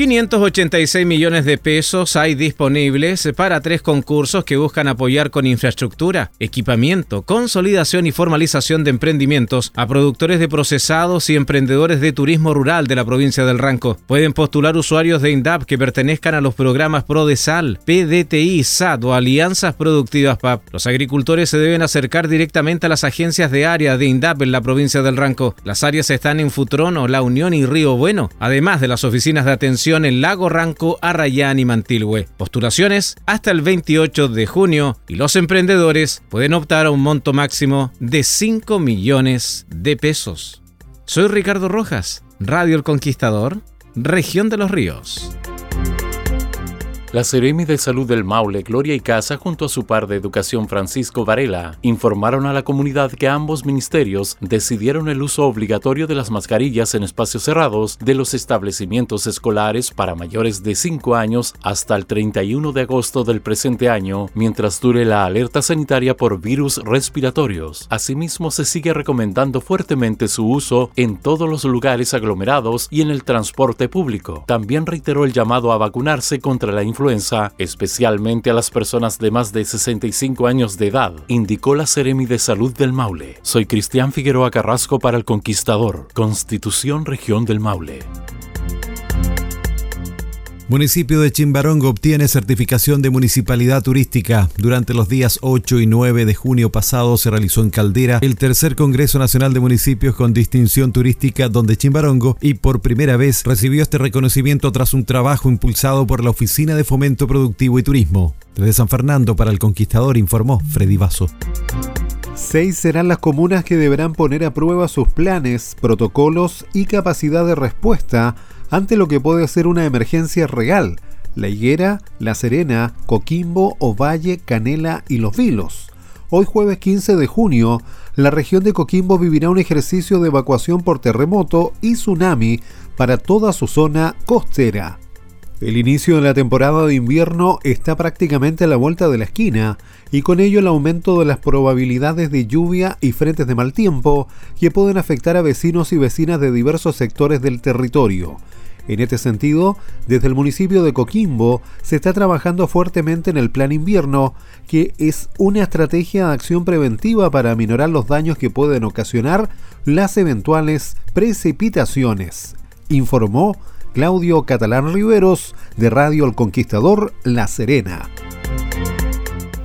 586 millones de pesos hay disponibles para tres concursos que buscan apoyar con infraestructura, equipamiento, consolidación y formalización de emprendimientos a productores de procesados y emprendedores de turismo rural de la provincia del Ranco. Pueden postular usuarios de INDAP que pertenezcan a los programas PRODESAL, PDTI, SAT o Alianzas Productivas PAP. Los agricultores se deben acercar directamente a las agencias de área de INDAP en la provincia del Ranco. Las áreas están en Futrono, La Unión y Río Bueno, además de las oficinas de atención en Lago Ranco, Arrayán y Mantilhue. Postulaciones hasta el 28 de junio y los emprendedores pueden optar a un monto máximo de 5 millones de pesos. Soy Ricardo Rojas, Radio El Conquistador, Región de los Ríos. La Seremi de Salud del Maule, Gloria y Casa, junto a su par de Educación Francisco Varela, informaron a la comunidad que ambos ministerios decidieron el uso obligatorio de las mascarillas en espacios cerrados de los establecimientos escolares para mayores de 5 años hasta el 31 de agosto del presente año, mientras dure la alerta sanitaria por virus respiratorios. Asimismo, se sigue recomendando fuertemente su uso en todos los lugares aglomerados y en el transporte público. También reiteró el llamado a vacunarse contra la influenza especialmente a las personas de más de 65 años de edad, indicó la Seremi de Salud del Maule. Soy Cristian Figueroa Carrasco para El Conquistador, Constitución Región del Maule. Municipio de Chimbarongo obtiene certificación de municipalidad turística. Durante los días 8 y 9 de junio pasado se realizó en Caldera el tercer Congreso Nacional de Municipios con distinción turística donde Chimbarongo y por primera vez recibió este reconocimiento tras un trabajo impulsado por la Oficina de Fomento Productivo y Turismo. Desde San Fernando para el Conquistador informó Freddy Vaso. Seis serán las comunas que deberán poner a prueba sus planes, protocolos y capacidad de respuesta ante lo que puede ser una emergencia real. La Higuera, La Serena, Coquimbo, Ovalle, Canela y Los Vilos. Hoy jueves 15 de junio, la región de Coquimbo vivirá un ejercicio de evacuación por terremoto y tsunami para toda su zona costera. El inicio de la temporada de invierno está prácticamente a la vuelta de la esquina y con ello el aumento de las probabilidades de lluvia y frentes de mal tiempo que pueden afectar a vecinos y vecinas de diversos sectores del territorio. En este sentido, desde el municipio de Coquimbo se está trabajando fuertemente en el plan invierno, que es una estrategia de acción preventiva para aminorar los daños que pueden ocasionar las eventuales precipitaciones, informó Claudio Catalán Riveros de Radio El Conquistador La Serena.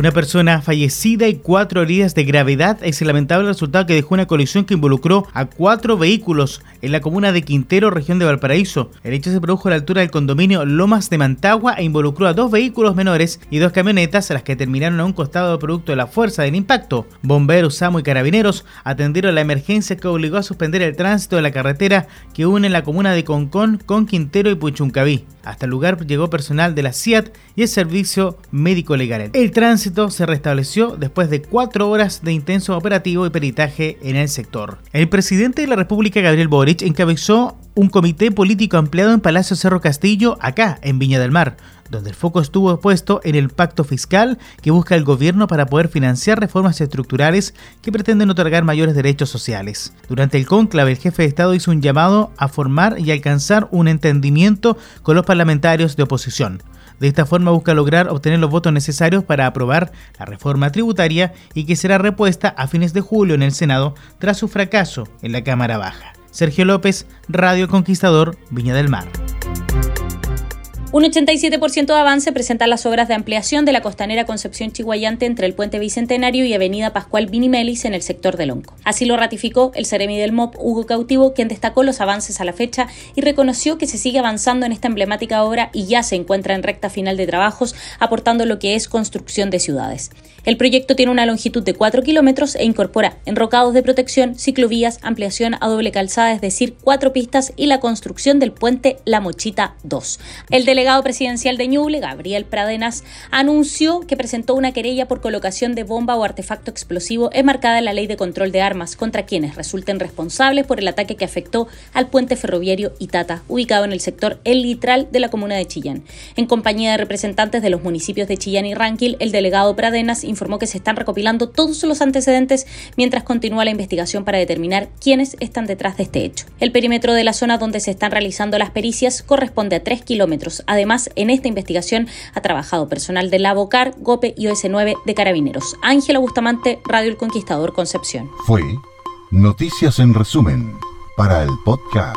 Una persona fallecida y cuatro heridas de gravedad es el lamentable resultado que dejó una colisión que involucró a cuatro vehículos en la comuna de Quintero, región de Valparaíso. El hecho se produjo a la altura del condominio Lomas de Mantagua e involucró a dos vehículos menores y dos camionetas, las que terminaron a un costado producto de la fuerza del impacto. Bomberos, SAMU y carabineros atendieron la emergencia que obligó a suspender el tránsito de la carretera que une la comuna de Concón con Quintero y Puchuncaví. Hasta el lugar llegó personal de la CIAT y el Servicio Médico Legal. El tránsito se restableció después de cuatro horas de intenso operativo y peritaje en el sector. El presidente de la República, Gabriel Boric, encabezó un comité político ampliado en Palacio Cerro Castillo, acá, en Viña del Mar, donde el foco estuvo puesto en el pacto fiscal que busca el gobierno para poder financiar reformas estructurales que pretenden otorgar mayores derechos sociales. Durante el cónclave, el jefe de Estado hizo un llamado a formar y alcanzar un entendimiento con los parlamentarios de oposición. De esta forma busca lograr obtener los votos necesarios para aprobar la reforma tributaria y que será repuesta a fines de julio en el Senado tras su fracaso en la Cámara Baja. Sergio López, Radio Conquistador, Viña del Mar. Un 87% de avance presentan las obras de ampliación de la costanera Concepción Chihuayante entre el Puente Bicentenario y Avenida Pascual Vinimelis en el sector del Onco. Así lo ratificó el Ceremi del MOP, Hugo Cautivo, quien destacó los avances a la fecha y reconoció que se sigue avanzando en esta emblemática obra y ya se encuentra en recta final de trabajos, aportando lo que es construcción de ciudades. El proyecto tiene una longitud de 4 kilómetros e incorpora enrocados de protección, ciclovías, ampliación a doble calzada, es decir, cuatro pistas y la construcción del puente La Mochita 2. El delegado presidencial de Ñuble, Gabriel Pradenas, anunció que presentó una querella por colocación de bomba o artefacto explosivo enmarcada en la ley de control de armas contra quienes resulten responsables por el ataque que afectó al puente ferroviario Itata, ubicado en el sector El Litral de la comuna de Chillán. En compañía de representantes de los municipios de Chillán y Ranquil, el delegado Pradenas informó que se están recopilando todos los antecedentes mientras continúa la investigación para determinar quiénes están detrás de este hecho. El perímetro de la zona donde se están realizando las pericias corresponde a 3 kilómetros. Además, en esta investigación ha trabajado personal de la BOCAR, GOPE y OS9 de Carabineros. Ángela Bustamante, Radio El Conquistador, Concepción. Fue Noticias en resumen para el podcast.